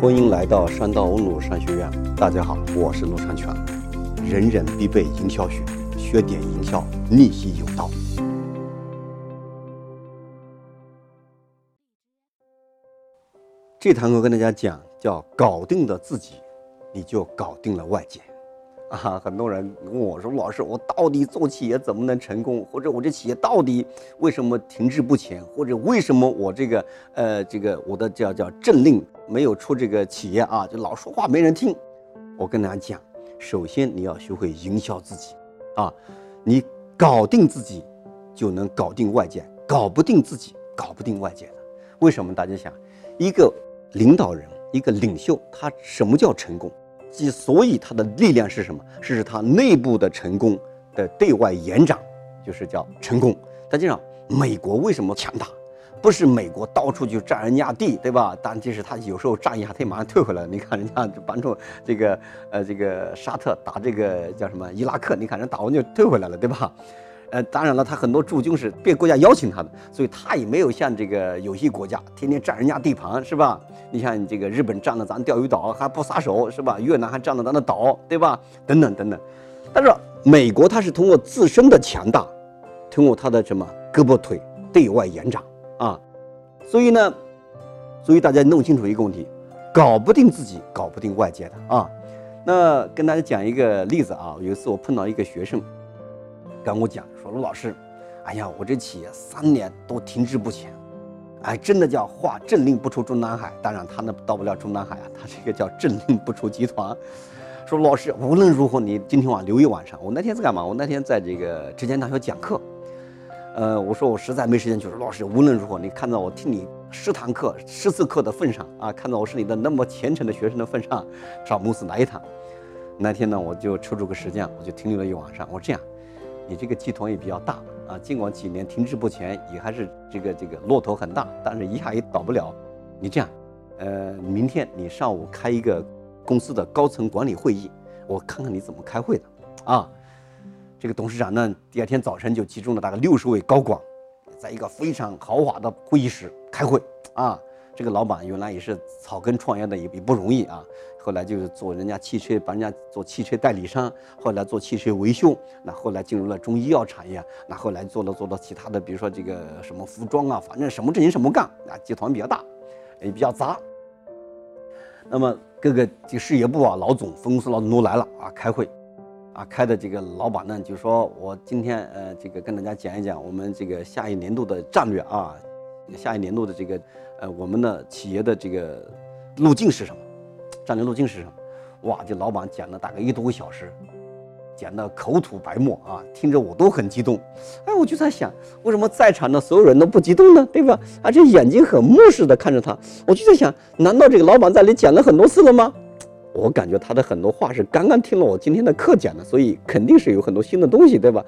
欢迎来到山道欧鲁商学院。大家好，我是陆长全。人人必备营销学，学点营销，逆袭有道。这堂课跟大家讲，叫搞定了自己，你就搞定了外界。啊，很多人问我说：“老师，我到底做企业怎么能成功？或者我这企业到底为什么停滞不前？或者为什么我这个呃这个我的叫叫政令没有出这个企业啊？就老说话没人听。”我跟大家讲，首先你要学会营销自己啊，你搞定自己就能搞定外界，搞不定自己搞不定外界的。为什么？大家想，一个领导人，一个领袖，他什么叫成功？即所以他的力量是什么？是他内部的成功的对外延展，就是叫成功。大家讲美国为什么强大？不是美国到处就占人家地，对吧？但即使他有时候占一下，他马上退回来。你看人家帮助这个呃这个沙特打这个叫什么伊拉克，你看人打完就退回来了，对吧？呃，当然了，他很多驻军是别国家邀请他的，所以他也没有像这个有些国家天天占人家地盘，是吧？你像这个日本占了咱钓鱼岛还不撒手，是吧？越南还占了咱的岛，对吧？等等等等。但是美国它是通过自身的强大，通过他的什么胳膊腿对外延展啊，所以呢，所以大家弄清楚一个问题，搞不定自己，搞不定外界的啊。那跟大家讲一个例子啊，有一次我碰到一个学生。跟我讲说，陆老师，哎呀，我这企业三年都停滞不前，哎，真的叫画政令不出中南海。当然，他那到不了中南海啊，他这个叫政令不出集团。说老师，无论如何，你今天晚留一晚上。我那天在干嘛？我那天在这个浙江大学讲课。呃，我说我实在没时间，就是老师，无论如何，你看到我听你十堂课、十次课的份上啊，看到我是你的那么虔诚的学生的份上，找公司来一趟。那天呢，我就抽出个时间，我就停留了一晚上。我这样。你这个集团也比较大啊，尽管几年停滞不前，也还是这个这个骆驼很大，但是一下也倒不了。你这样，呃，明天你上午开一个公司的高层管理会议，我看看你怎么开会的啊。这个董事长呢，第二天早晨就集中了大概六十位高管，在一个非常豪华的会议室开会啊。这个老板原来也是草根创业的，也也不容易啊。后来就是做人家汽车，帮人家做汽车代理商，后来做汽车维修，那后来进入了中医药产业，那后来做了做了其他的，比如说这个什么服装啊，反正什么挣钱什么干啊。集团比较大，也比较杂。那么各个这个事业部啊，老总、分公司老总都来了啊，开会，啊，开的这个老板呢就说：“我今天呃，这个跟大家讲一讲我们这个下一年度的战略啊。”下一年度的这个，呃，我们的企业的这个路径是什么？战略路径是什么？哇，这老板讲了大概一多个小时，讲的口吐白沫啊，听着我都很激动。哎，我就在想，为什么在场的所有人都不激动呢？对吧？而且眼睛很漠视的看着他。我就在想，难道这个老板在里讲了很多次了吗？我感觉他的很多话是刚刚听了我今天的课讲的，所以肯定是有很多新的东西，对吧？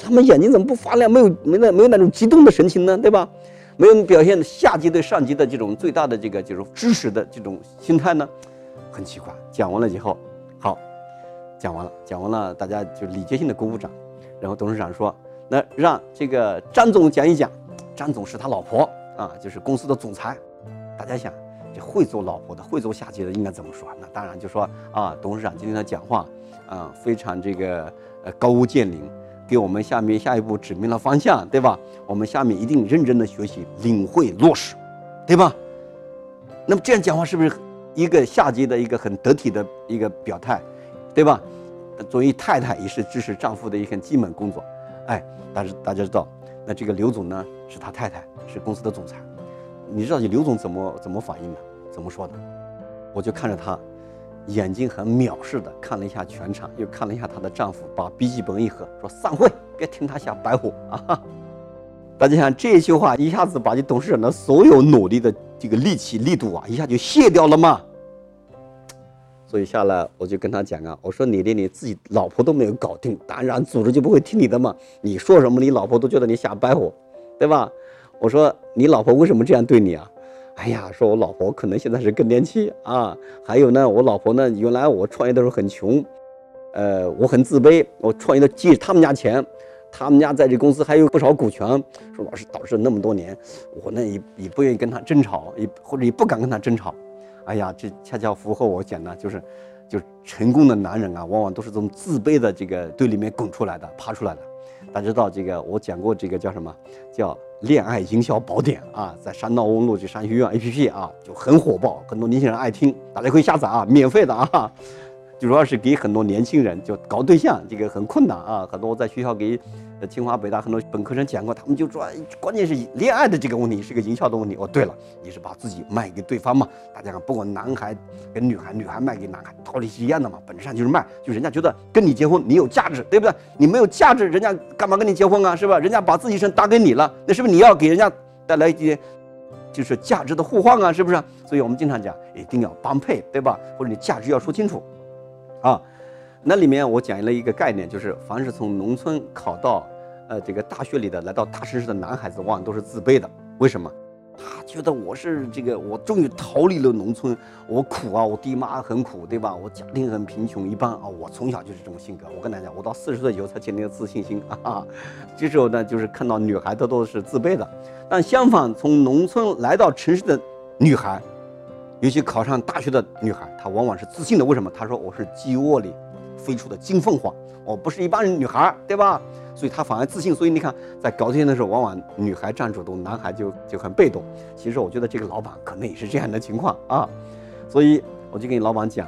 他们眼睛怎么不发亮？没有没那没有那种激动的神情呢？对吧？没有表现下级对上级的这种最大的这个就是支持的这种心态呢，很奇怪。讲完了以后，好，讲完了，讲完了，大家就礼节性的鼓鼓掌。然后董事长说：“那让这个张总讲一讲。”张总是他老婆啊，就是公司的总裁。大家想，这会做老婆的，会做下级的，应该怎么说？那当然就说啊，董事长今天的讲话啊，非常这个呃高屋建瓴。给我们下面下一步指明了方向，对吧？我们下面一定认真的学习、领会、落实，对吧？那么这样讲话是不是一个下级的一个很得体的一个表态，对吧？作为太太也是支持丈夫的一份基本工作，哎，但是大家知道，那这个刘总呢是他太太，是公司的总裁，你知道你刘总怎么怎么反应的？怎么说的？我就看着他。眼睛很藐视的看了一下全场，又看了一下她的丈夫，把笔记本一合，说：“散会，别听他瞎白活啊！”大家想这句话一下子把你董事长的所有努力的这个力气力度啊，一下就卸掉了吗？所以下来我就跟他讲啊，我说你连你自己老婆都没有搞定，当然组织就不会听你的嘛。你说什么，你老婆都觉得你瞎白活，对吧？我说你老婆为什么这样对你啊？哎呀，说我老婆可能现在是更年期啊，还有呢，我老婆呢，原来我创业的时候很穷，呃，我很自卑，我创业的借他们家钱，他们家在这公司还有不少股权，说老师导致那么多年，我呢也也不愿意跟他争吵，也或者也不敢跟他争吵，哎呀，这恰恰符合我讲的，就是，就是成功的男人啊，往往都是从自卑的这个堆里面滚出来的，爬出来的。大家知道这个，我讲过这个叫什么？叫恋爱营销宝典啊，在山道翁路这商学院 APP 啊，就很火爆，很多年轻人爱听，大家可以下载啊，免费的啊。主要是给很多年轻人就搞对象，这个很困难啊。很多我在学校给清华北大很多本科生讲过，他们就说，关键是恋爱的这个问题是个营销的问题。哦，对了，你是把自己卖给对方嘛？大家看，不管男孩跟女孩，女孩卖给男孩，道理是一样的嘛？本质上就是卖，就人家觉得跟你结婚你有价值，对不对？你没有价值，人家干嘛跟你结婚啊？是吧？人家把自己身搭给你了，那是不是你要给人家带来一些就是价值的互换啊？是不是？所以我们经常讲，一定要般配，对吧？或者你价值要说清楚。啊，那里面我讲了一个概念，就是凡是从农村考到，呃，这个大学里的，来到大城市的男孩子，往往都是自卑的。为什么？他觉得我是这个，我终于逃离了农村，我苦啊，我爹妈很苦，对吧？我家庭很贫穷，一般啊，我从小就是这种性格。我跟大家讲，我到四十岁以后才建立了自信心啊。这时候呢，就是看到女孩子都是自卑的，但相反，从农村来到城市的女孩。尤其考上大学的女孩，她往往是自信的。为什么？她说我是鸡窝里飞出的金凤凰，我不是一般女孩，对吧？所以她反而自信。所以你看，在搞对象的时候，往往女孩占主动，男孩就就很被动。其实我觉得这个老板可能也是这样的情况啊。所以我就跟你老板讲，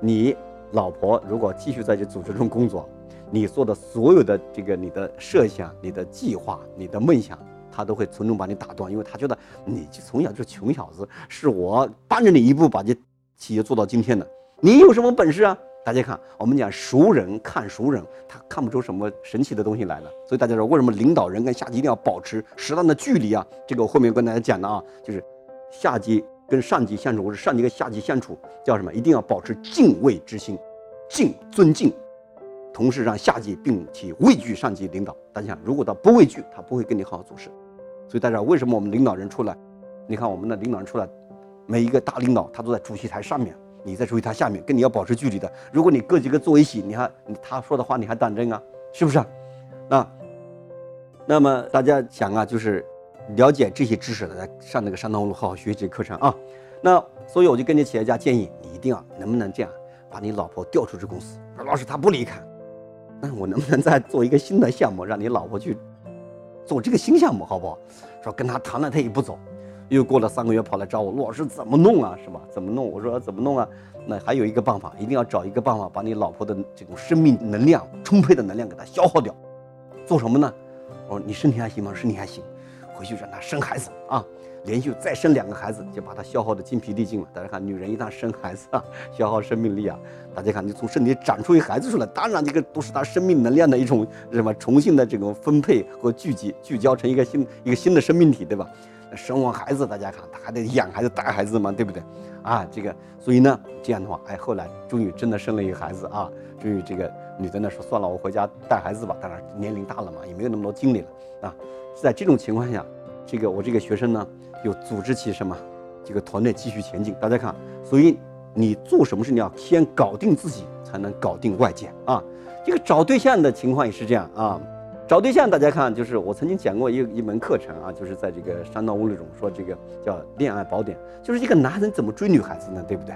你老婆如果继续在这组织中工作，你做的所有的这个你的设想、你的计划、你的梦想。他都会从中把你打断，因为他觉得你从小就是穷小子，是我帮着你一步把这企业做到今天的。你有什么本事啊？大家看，我们讲熟人看熟人，他看不出什么神奇的东西来了。所以大家说，为什么领导人跟下级一定要保持适当的距离啊？这个我后面跟大家讲的啊，就是下级跟上级相处，或者上级跟下级相处，叫什么？一定要保持敬畏之心，敬尊敬，同时让下级并且畏惧上级领导。大家想，如果他不畏惧，他不会跟你好好做事。所以大家为什么我们领导人出来？你看我们的领导人出来，每一个大领导他都在主席台上面，你再注意他下面，跟你要保持距离的。如果你哥几个坐一起，你还他说的话你还当真啊？是不是？那那么大家想啊，就是了解这些知识的，来上那个山东路好好学习课程啊。那所以我就跟你企业家建议，你一定要能不能这样，把你老婆调出这公司。说老师他不离开，那我能不能再做一个新的项目，让你老婆去？做这个新项目好不好？说跟他谈了，他也不走。又过了三个月，跑来找我，陆老师怎么弄啊？是吧？怎么弄？我说怎么弄啊？那还有一个办法，一定要找一个办法，把你老婆的这种生命能量、充沛的能量给她消耗掉。做什么呢？我说你身体还行吗？身体还行，回去让她生孩子啊。连续再生两个孩子，就把他消耗的精疲力尽了。大家看，女人一旦生孩子啊，消耗生命力啊。大家看，你从身体长出一孩子出来，当然这个都是她生命能量的一种什么重新的这种分配和聚集，聚焦成一个新一个新的生命体，对吧？生完孩子，大家看，他还得养孩子、带孩子嘛，对不对？啊，这个，所以呢，这样的话，哎，后来终于真的生了一个孩子啊。终于这个女的呢说，算了，我回家带孩子吧。当然年龄大了嘛，也没有那么多精力了啊。在这种情况下，这个我这个学生呢。又组织起什么，这个团队继续前进。大家看，所以你做什么事，你要先搞定自己，才能搞定外界啊。这个找对象的情况也是这样啊。找对象，大家看，就是我曾经讲过一一门课程啊，就是在这个山道物理中说这个叫恋爱宝典，就是一个男人怎么追女孩子呢？对不对？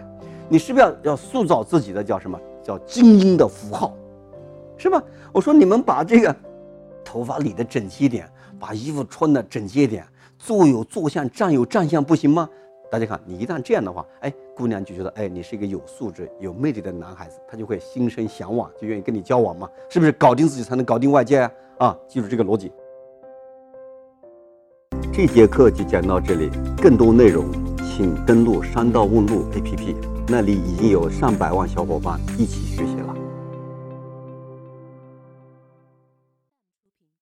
你是不是要要塑造自己的叫什么叫精英的符号，是吧？我说你们把这个头发理得整齐一点，把衣服穿得整洁一点。坐有坐相，站有站相，不行吗？大家看，你一旦这样的话，哎，姑娘就觉得，哎，你是一个有素质、有魅力的男孩子，她就会心生向往，就愿意跟你交往嘛，是不是？搞定自己才能搞定外界啊！啊，记住这个逻辑。这节课就讲到这里，更多内容请登录山道问路 APP，那里已经有上百万小伙伴一起学习了。